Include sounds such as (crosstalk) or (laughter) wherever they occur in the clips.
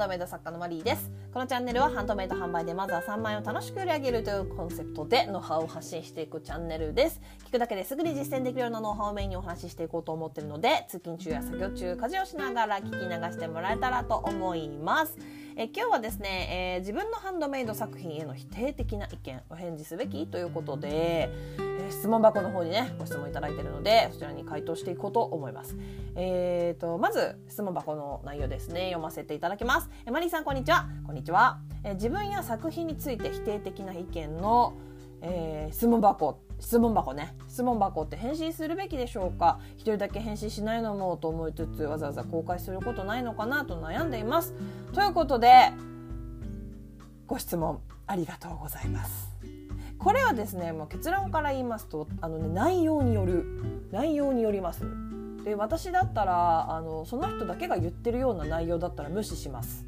ドメイド作家のマリーです。このチャンネルはハンドメイド販売でまずは3万円を楽しく売り上げるというコンセプトでノウハウを発信していくチャンネルです。聞くだけですぐに実践できるようなノウハウをメインにお話ししていこうと思っているので通勤中や作業中家事をしながら聞き流してもらえたらと思います。え今日はですね、えー、自分のハンドメイド作品への否定的な意見お返事すべきということで、ー、質問箱の方にねご質問いただいているのでそちらに回答していこうと思います。えーと、まず質問箱の内容ですね。読ませていただきます。えマリーさんこんにちは。こんにちは、え自分や作品について否定的な意見の、え質問箱質問箱ね。質問箱って返信するべきでしょうか？一人だけ返信しないのもと思いつつわざわざ公開することないのかなと悩んでいます。ということでご質問ありがとうございます。これはですねもう結論から言いますとあの、ね、内容による内容によります。で私だったらあのその人だけが言ってるような内容だったら無視します、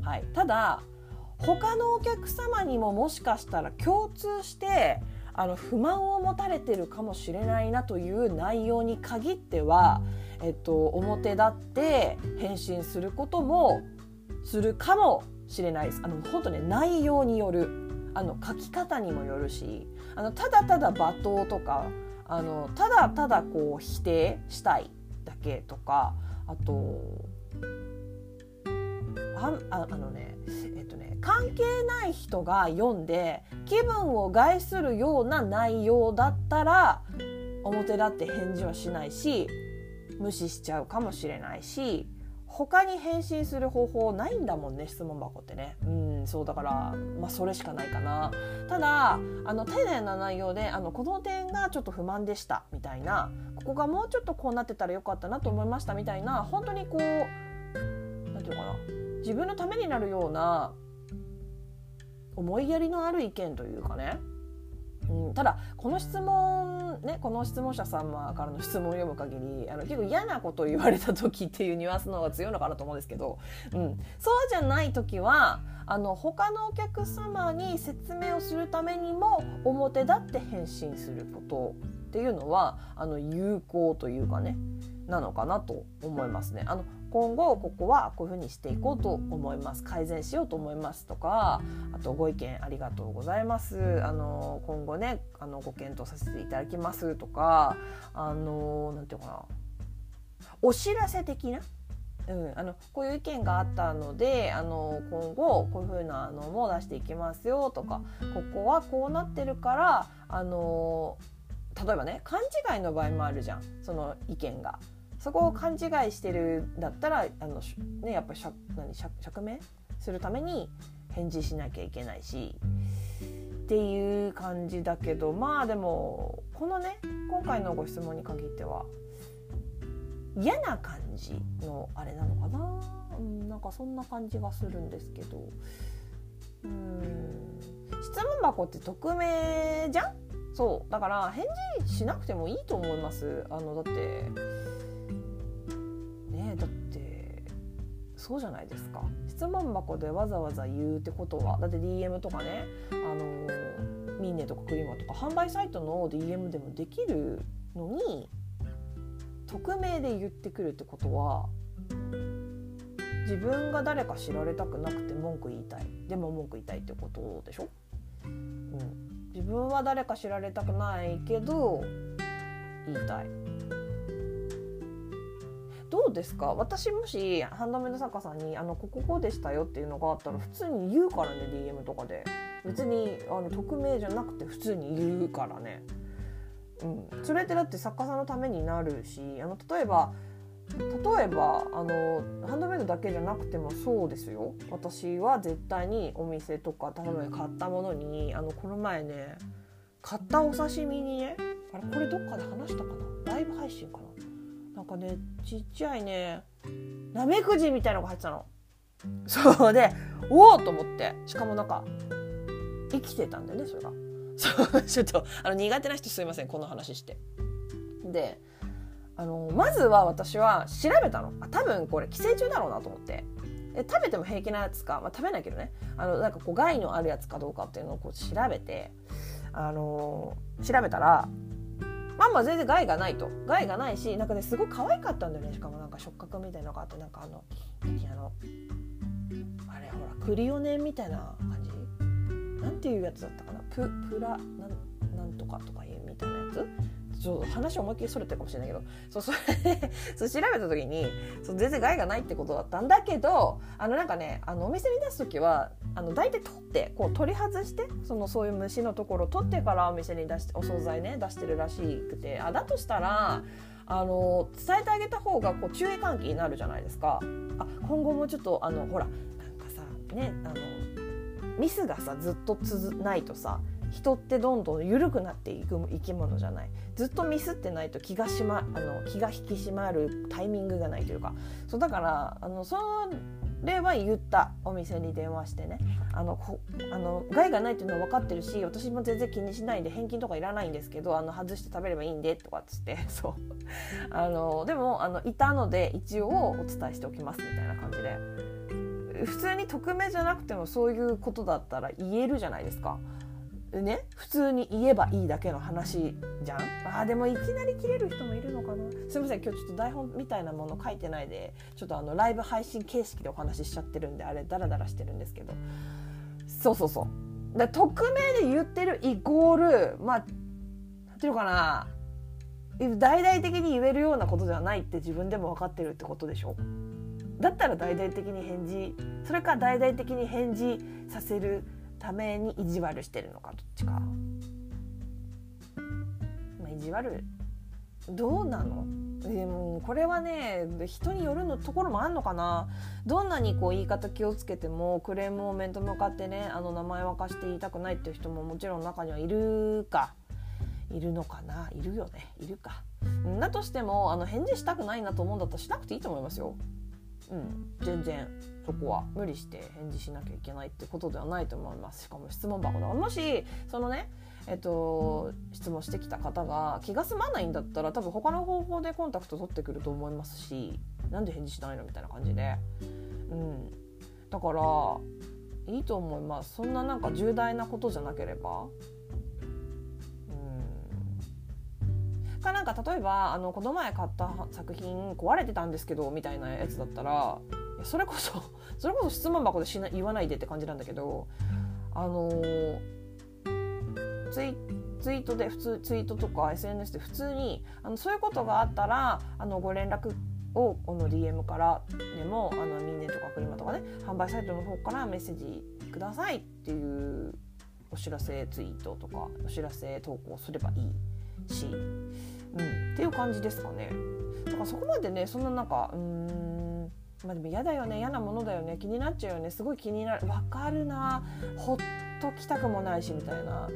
はい、ただ他のお客様にももしかしたら共通してあの不満を持たれてるかもしれないなという内容に限っては、えっと、表立って返信することもするかもしれないです。あの本当ね内容による。あの書き方にもよるしあのただただ罵倒とかあのただただこう否定したいだけとかあとああのねえっとね関係ない人が読んで気分を害するような内容だったら表立って返事はしないし無視しちゃうかもしれないし他に返信する方法ないんだもんね質問箱ってね。うん。そうだからまあそれしかないかな。ただあの丁寧な内容であのこの点がちょっと不満でしたみたいな。ここがもうちょっとこうなってたらよかったなと思いましたみたいな。本当にこう何て言うのかな。自分のためになるような思いやりのある意見というかね、うん、ただこの質問ねこの質問者様からの質問を読む限りあの結構嫌なことを言われた時っていうニュアンスの方が強いのかなと思うんですけど、うん、そうじゃない時はあの他のお客様に説明をするためにも表立って返信することっていうのはあの有効というかねなのかなと思いますね。あの今後ここはこういうふうにしていこうと思います。改善しようと思いますとかあとご意見ありがとうございます。あの今後ねあのご検討させていただきますとかあのなんていうかな。お知らせ的な？うん、あのこういう意見があったのであの今後こういうふうなのも出していきますよとかここはこうなってるからあの例えばね勘違いの場合もあるじゃん。その意見が。そこを勘違いしてるんだったらあの、ね、やっぱり何釈明するために返事しなきゃいけないしっていう感じだけどまあでもこのね今回のご質問に限っては嫌な感じのあれなのかな、うん、なんかそんな感じがするんですけど。うん。質問箱って匿名じゃん？そう。だから返事しなくてもいいと思います。あのだってそうじゃないですか。質問箱でわざわざ言うってことはだって DM とかねあのミーネとかクリマとか販売サイトの DM でもできるのに匿名で言ってくるってことは自分が誰か知られたくなくて文句言いたい。でも文句言いたいってことでしょ、うん、自分は誰か知られたくないけど言いたい。どうですか？私もしハンドメイド作家さんにあのこここうでしたよっていうのがあったら普通に言うからね DM とかで。別にあの匿名じゃなくて普通に言うからね、うん、それってだって作家さんのためになるしあの例えば例えばあのハンドメイドだけじゃなくてもそうですよ。私は絶対にお店とか例えば買ったものにあのこの前ね買ったお刺身にねあれこれどっかで話したかな？ライブ配信かな？なんかねちっちゃいねなめくじみたいのが入ってたの。そう。でおおと思って。しかもなんか生きてたんだよねそれが。そうちょっとあの苦手な人すいませんこの話して。であのまずは私は調べたの。あ多分これ寄生虫だろうなと思って。で食べても平気なやつか、まあ、食べないけどね。あのなんかこう害のあるやつかどうかっていうのをこう調べて。あの調べたらまあまあ全然害がないと。害がないしなんかねすごい可愛かったんだよね。しかもなんか触覚みたいなのがあってなんかあのあのあれほらクリオネみたいな感じ？なんていうやつだったかな？ププラなんなんとかとかいうみたいなやつ？ちょっと話思いっきりそれてるかもしれないけどそうそれで (laughs) そう調べた時にそう全然害がないってことだったんだけどあのなんかねあのお店に出す時はあの大体取ってこう取り外してそのそういう虫のところを取ってからお店に出してお惣菜ね出してるらしくてあだとしたらあの伝えてあげた方がこう注意喚起になるじゃないですか。あ今後もちょっとあのほらなんかさねあのミスがさずっと続ないとさ人ってどんどん緩くなっていく生き物じゃない。ずっとミスってないと気がしまあの気が引き締まるタイミングがないというか。そうだからあのそれは言ったお店に電話してね。あのこあの害がないっていうのは分かってるし私も全然気にしないんで返金とかいらないんですけどあの外して食べればいいんでとかっつって。(laughs) そう。あのでもあのいたので一応お伝えしておきますみたいな感じで。普通に匿名じゃなくてもそういうことだったら言えるじゃないですか。ね普通に言えばいいだけの話じゃん？あでもいきなり切れる人もいるのかな？すいません今日ちょっと台本みたいなもの書いてないでちょっとあのライブ配信形式でお話ししちゃってるんであれダラダラしてるんですけど。そうそうそう。だ匿名で言ってるイコールまあなんていうのかな？大々的に言えるようなことではないって自分でも分かってるってことでしょ？だったら大々的に返事それか大々的に返事させるために意地悪してるのかどっちか、まあ、意地悪どうなの？でもこれはね人によるのところもあんのかな？どんなにこう言い方気をつけてもクレームを面と向かってねあの名前沸かして言いたくないっていう人ももちろん中にはいるか。いるのかな？いるよね？いるか。だとしてもあの返事したくないなと思うんだったらしなくていいと思いますよ。うん全然。そこは無理して返事しなきゃいけないってことではないと思います。しかも質問箱だから。もしそのねえっと、質問してきた方が気が済まないんだったら多分他の方法でコンタクト取ってくると思いますしなんで返事しないのみたいな感じで、うん、だからいいと思います。そんななんか重大なことじゃなければ。うん。かなんか例えばあのこの前買った作品壊れてたんですけどみたいなやつだったらそれこそそれこそ質問箱でしな言わないでって感じなんだけどあのツイツイートで普通ツイートとか SNS で普通にあのそういうことがあったらあのご連絡をこの DM からでもあのミンネとかクリマとかね販売サイトの方からメッセージくださいっていうお知らせツイートとかお知らせ投稿すればいいし、うん、っていう感じですかね。だからそこまでねそんななんかうんまあでも嫌だよね嫌なものだよね気になっちゃうよねすごい気になるわかるなほっときたくもないしみたいな。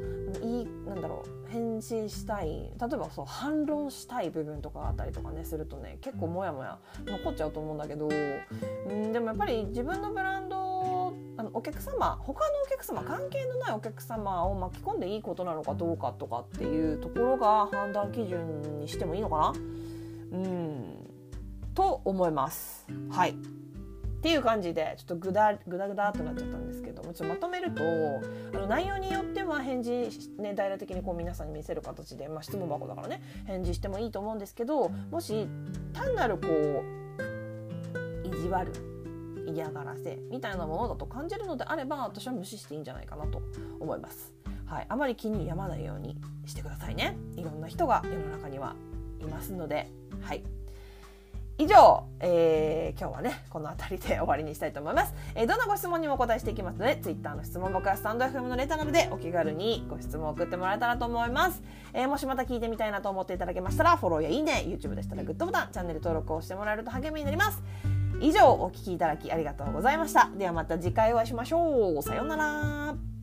いいなんだろう返信したい例えばそう反論したい部分とかがあったりとかねするとね結構モヤモヤ残っちゃうと思うんだけど。うんでもやっぱり自分のブランドあのお客様他のお客様関係のないお客様を巻き込んでいいことなのかどうかとかっていうところが判断基準にしてもいいのかな。うんと思います。はいっていう感じでちょっとグダグダグダとなっちゃったんですけどもちょっとまとめるとあの内容によっては返事、ね、大々的にこう皆さんに見せる形で、まあ、質問箱だからね返事してもいいと思うんですけどもし単なるこう意地悪嫌がらせみたいなものだと感じるのであれば私は無視していいんじゃないかなと思います。はい、あまり気に病まないようにしてくださいね。いろんな人が世の中にはいますので、はい、以上、えー、今日はねこの辺りで終わりにしたいと思います、えー、どんなご質問にもお答えしていきますので Twitter の質問僕はスタンド FM のレターなどでお気軽にご質問を送ってもらえたらと思います、えー、もしまた聞いてみたいなと思っていただけましたらフォローやいいね YouTube でしたらグッドボタンチャンネル登録をしてもらえると励みになります。以上お聴きいただきありがとうございました。ではまた次回お会いしましょう。さようなら。